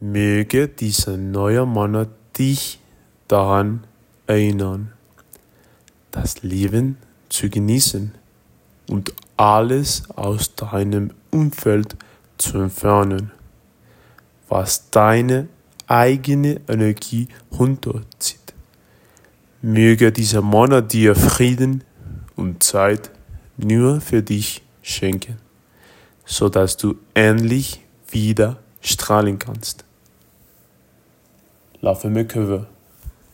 Möge dieser neue Monat dich daran erinnern, das Leben zu genießen und alles aus deinem Umfeld zu entfernen, was deine eigene Energie runterzieht. Möge dieser Monat dir Frieden und Zeit nur für dich schenken, so dass du endlich wieder strahlen kannst. la fameuse curve